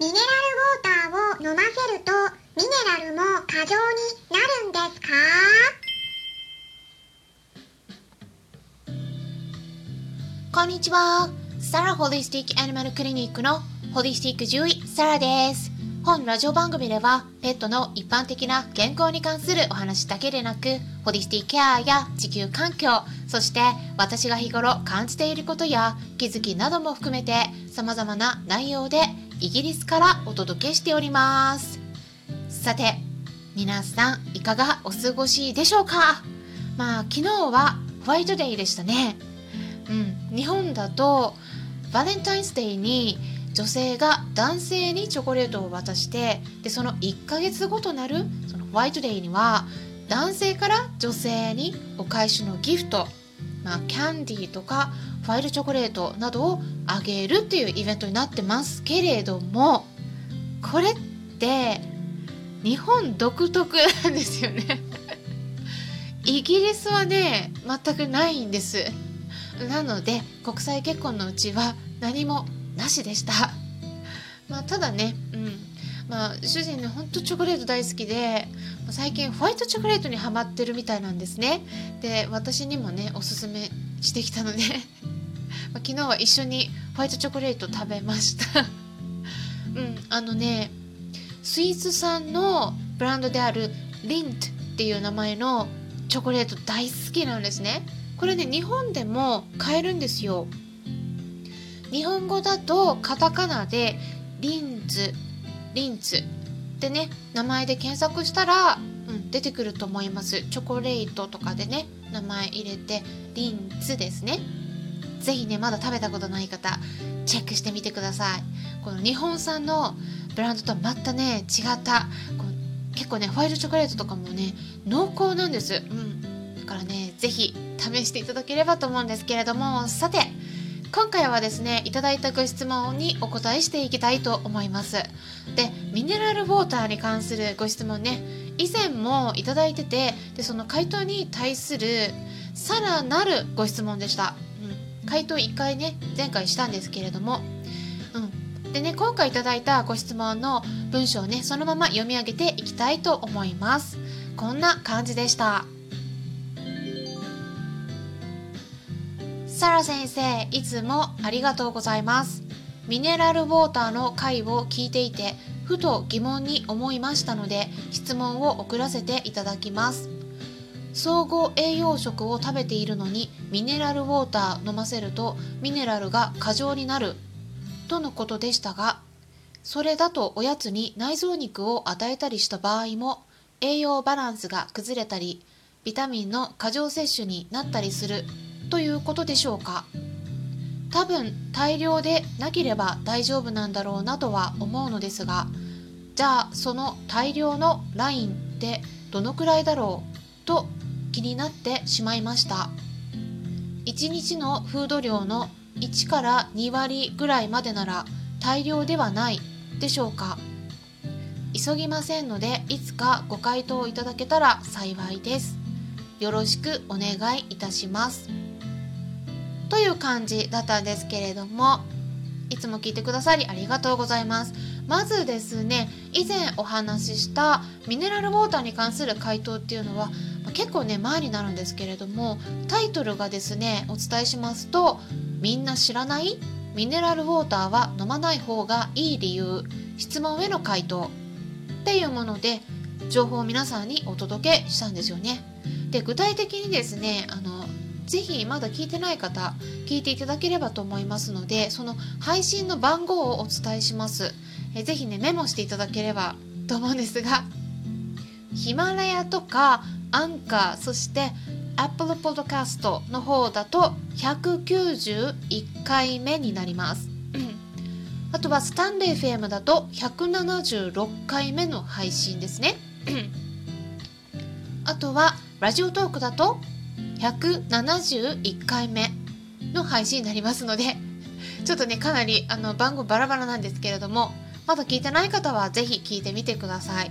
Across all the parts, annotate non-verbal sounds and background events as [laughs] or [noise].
ミネラルウォーターを飲ませるとミネラルも過剰になるんですか？こんにちは。サラホリスティックアニマルクリニックのホリスティック獣医サラです。本ラジオ番組ではペットの一般的な健康に関するお話だけでなく、ホリスティックケアや地球環境、そして私が日頃感じていることや気づきなども含めて様々な内容でイギリスからお届けしております。さて、皆さんいかがお過ごしでしょうか？まあ昨日はホワイトデーでしたね。うん、日本だとバレンタインスデーに女性が男性にチョコレートを渡してでその1ヶ月後となるそのホワイトデーには男性から女性にお返しのギフト、まあ、キャンディーとかファイルチョコレートなどをあげるっていうイベントになってますけれどもこれって日本独特なんですよね。[laughs] イギリスはね全くないんです。なので国際結婚のうちは何もなしでした。まあただねうん。まあ主人ねほんとチョコレート大好きで最近ホワイトチョコレートにハマってるみたいなんですね。で私にもねおすすめしてきたので。[laughs] 昨日は一緒にホワイトチョコレート食べました。[laughs] うんあのねスイス産のブランドであるリントっていう名前のチョコレート大好きなんですね。これね日本でも買えるんですよ。日本語だとカタカナでリンズリンツ。でね名前で検索したら、うん、出てくると思います。チョコレートとかでね名前入れてリンツですね。ぜひねまだ食べたことない方チェックしてみてください。この日本産のブランドとはまたね違ったこ結構ねホワイトチョコレートとかもね濃厚なんです、うん、だからねぜひ試していただければと思うんですけれども。さて今回はですねいただいたご質問にお答えしていきたいと思います。でミネラルウォーターに関するご質問ね以前もいただいててでその回答に対するさらなるご質問でした、うん、回答1回ね前回したんですけれども、うん、でね今回いただいたご質問の文章をねそのまま読み上げていきたいと思います。こんな感じでした。サラ先生いつもありがとうございます。ミネラルウォーターの回を聞いていてふと疑問に思いましたので質問を送らせていただきます。総合栄養食を食べているのにミネラルウォーター飲ませるとミネラルが過剰になる。とのことでしたがそれだとおやつに内臓肉を与えたりした場合も栄養バランスが崩れたりビタミンの過剰摂取になったりする。ということでしょうか。多分大量でなければ大丈夫なんだろうなとは思うのですがじゃあその大量のラインってどのくらいだろうと気になってしまいました。1日のフード量の1から2割ぐらいまでなら大量ではないでしょうか。急ぎませんのでいつかご回答いただけたら幸いです。よろしくお願いいたします。という感じだったんですけれどもいつも聞いてくださりありがとうございます。まずですね以前お話ししたミネラルウォーターに関する回答っていうのは結構ね前になるんですけれどもタイトルがですねお伝えしますとみんな知らない？ミネラルウォーターは飲まない方がいい理由。質問への回答。っていうもので情報を皆さんにお届けしたんですよね。で具体的にですねあのぜひまだ聞いてない方聞いていただければと思いますのでその配信の番号をお伝えします。えぜひねメモしていただければと思うんですがヒマラヤとかアンカーそして Apple Podcast の方だと191回目になります。あとはスタンレー FM だと176回目の配信ですね。あとはラジオトークだと171回目の配信になりますので [laughs] ちょっとねかなりあの番号バラバラなんですけれどもまだ聞いてない方はぜひ聞いてみてください。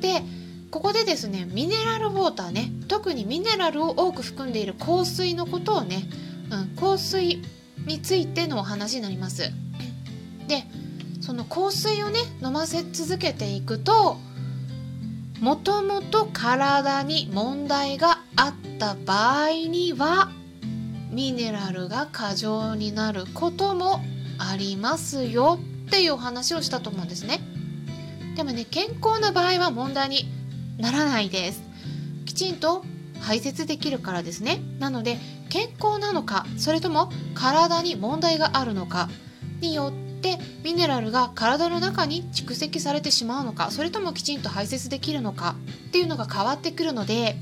でここでですねミネラルウォーターね特にミネラルを多く含んでいる香水のことをね、うん、香水についてのお話になります。でその香水をね飲ませ続けていくともともと体に問題がった場合にはミネラルが過剰になることもありますよっていうお話をしたと思うんですね。でもね健康な場合は問題にならないです。きちんと排泄できるからですね。なので健康なのかそれとも体に問題があるのかによってミネラルが体の中に蓄積されてしまうのかそれともきちんと排泄できるのかっていうのが変わってくるので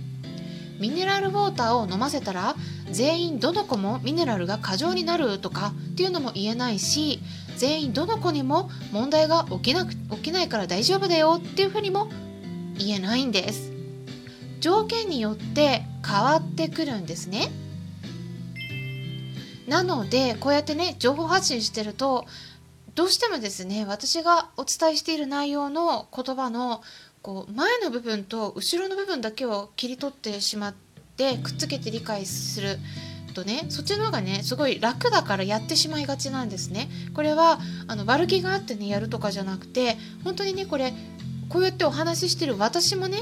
ミネラルウォーターを飲ませたら全員どの子もミネラルが過剰になるとかっていうのも言えないし全員どの子にも問題が起きなく起きないから大丈夫だよっていうふうにも言えないんです。条件によって変わってくるんですね。なのでこうやってね情報発信してるとどうしてもですね私がお伝えしている内容の言葉のこう前の部分と後ろの部分だけを切り取ってしまってくっつけて理解するとねそっちの方がねすごい楽だからやってしまいがちなんですね。これはあの悪気があってねやるとかじゃなくて本当にねこれこうやってお話ししてる私もね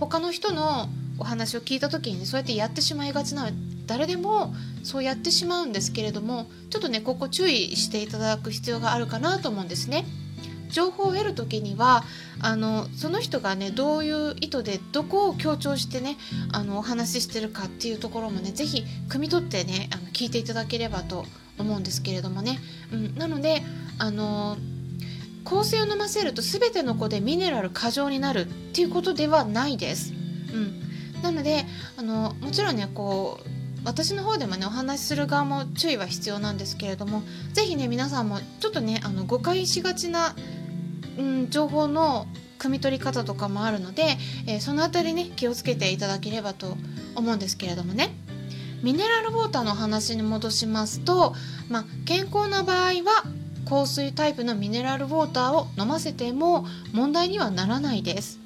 他の人のお話を聞いた時にねそうやってやってしまいがちな誰でもそうやってしまうんですけれどもちょっとねここ注意していただく必要があるかなと思うんですね。情報を得る時にはあのその人がねどういう意図でどこを強調してねあのお話ししてるかっていうところもね是非汲み取ってねあの聞いていただければと思うんですけれどもね、うん、なのであの香水を飲ませると全ての子でミネラル過剰になるっていうことではないです。うん、なのであのもちろんねこう私の方でもねお話しする側も注意は必要なんですけれども是非ね皆さんもちょっとねあの誤解しがちなうん、情報の汲み取り方とかもあるので、えー、その辺りね気をつけていただければと思うんですけれどもね。ミネラルウォーターの話に戻しますと、まあ、健康な場合は香水タイプのミネラルウォーターを飲ませても問題にはならないです。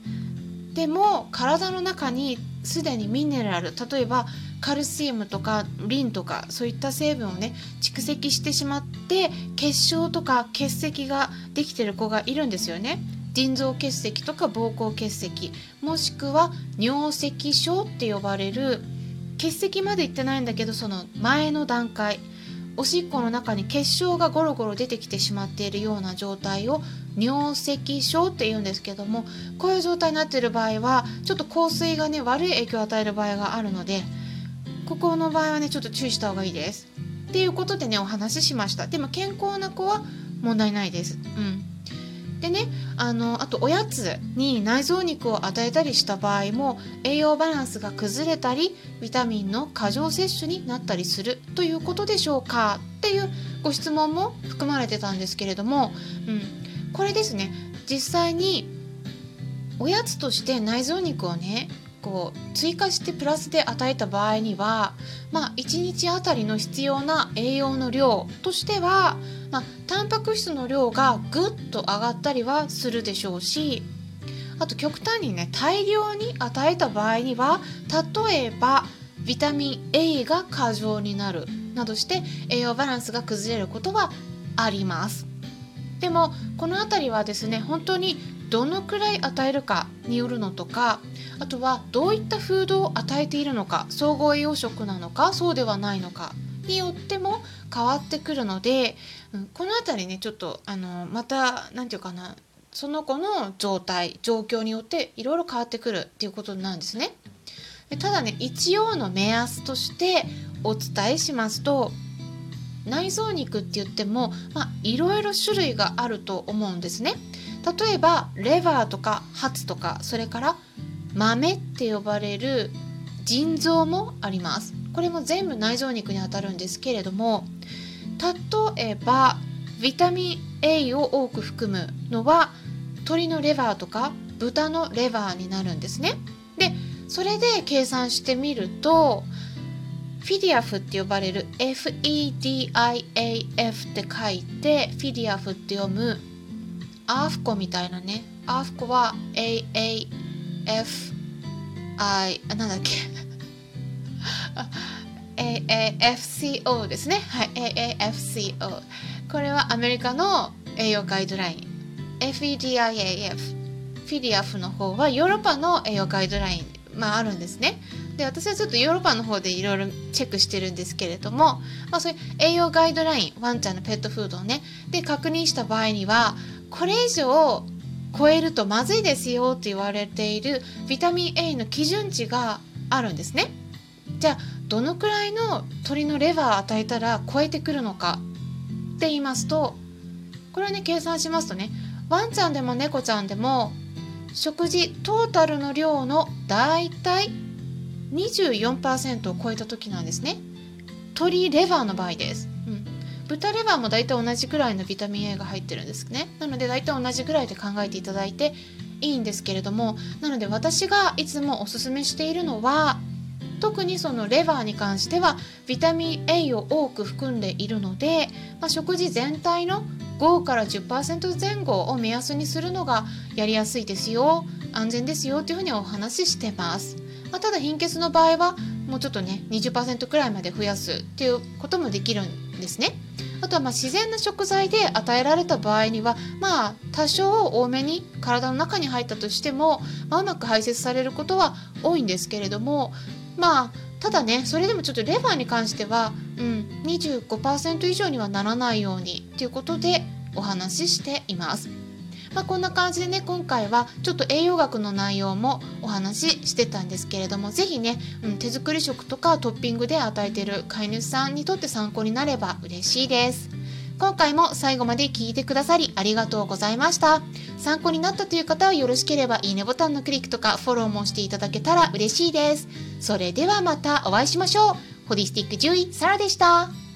でも体の中にすでにミネラル例えばカルシウムとかリンとかそういった成分をね蓄積してしまって結晶とか結石ができてる子がいるんですよね。腎臓結石とか膀胱結石もしくは尿石症って呼ばれる結石までいってないんだけどその前の段階おしっこの中に結晶がゴロゴロ出てきてしまっているような状態を尿石症って言うんですけどもこういう状態になっている場合はちょっと香水がね悪い影響を与える場合があるのでここの場合はねちょっと注意した方がいいです。っていうことでねお話ししました。でも健康な子は問題ないです。うん。でねあのあとおやつに内臓肉を与えたりした場合も栄養バランスが崩れたりビタミンの過剰摂取になったりするということでしょうかっていうご質問も含まれてたんですけれども、うん、これですね実際におやつとして内臓肉をねこう追加してプラスで与えた場合には、まあ、1日あたりの必要な栄養の量としては、まあ、タンパク質の量がぐっと上がったりはするでしょうしあと極端にね大量に与えた場合には例えばビタミン A が過剰になるなどして栄養バランスが崩れることはあります。でもこの辺りはですね本当にどのくらい与えるかによるのとかあとはどういったフードを与えているのか総合栄養食なのかそうではないのかによっても変わってくるので、うん、この辺りねちょっとあのまた何て言うかなその子の状態状況によっていろいろ変わってくるっていうことなんですね。でただね一応の目安としてお伝えしますと内臓肉って言ってもいろいろ種類があると思うんですね。例えばレバーとかハツとかそれから豆って呼ばれる腎臓もありますこれも全部内臓肉にあたるんですけれども例えばビタミン A を多く含むのは鶏のレバーとか豚のレバーになるんですね。でそれで計算してみるとフィディアフって呼ばれる FEDIAF って書いてフィディアフって読むアーフコみたいなね。アーフコは AAFI あなんだっけ？AAFCO ですね。はい AAFCO これはアメリカの栄養ガイドライン。FEDIAF フィディアフの方はヨーロッパの栄養ガイドライン、まあ、あるんですね。で私はちょっとヨーロッパの方でいろいろチェックしてるんですけれども、まあ、そういう栄養ガイドラインワンちゃんのペットフードをね。で確認した場合にはこれ以上超えるとまずいですよと言われているビタミン A の基準値があるんですね。じゃあどのくらいの鶏のレバー与えたら超えてくるのかって言いますとこれはね計算しますとねワンちゃんでも猫ちゃんでも食事トータルの量のだいたい24%を超えた時なんですね。鶏レバーの場合です、うん、豚レバーもだいたい同じくらいのビタミン A が入ってるんですね。なのでだいたい同じぐらいで考えていただいていいんですけれどもなので私がいつもおすすめしているのは特にそのレバーに関してはビタミン A を多く含んでいるので、まあ、食事全体の5から10%前後を目安にするのがやりやすいですよ安全ですよというふうにお話ししてます、まあ、ただ貧血の場合はもうちょっとね20%くらいまで増やすっていうこともできるんですね。あとはま自然な食材で与えられた場合にはまあ多少多めに体の中に入ったとしても、まあ、うまく排泄されることは多いんですけれどもまあただねそれでもちょっとレバーに関しては、うん、25%以上にはならないようにということでお話ししています。まあ、こんな感じでね今回はちょっと栄養学の内容もお話ししてたんですけれども是非ね、うん、手作り食とかトッピングで与えてる飼い主さんにとって参考になれば嬉しいです。今回も最後まで聞いてくださりありがとうございました。参考になったという方はよろしければいいねボタンのクリックとかフォローもしていただけたら嬉しいです。それではまたお会いしましょう。ホリスティック獣医サラでした。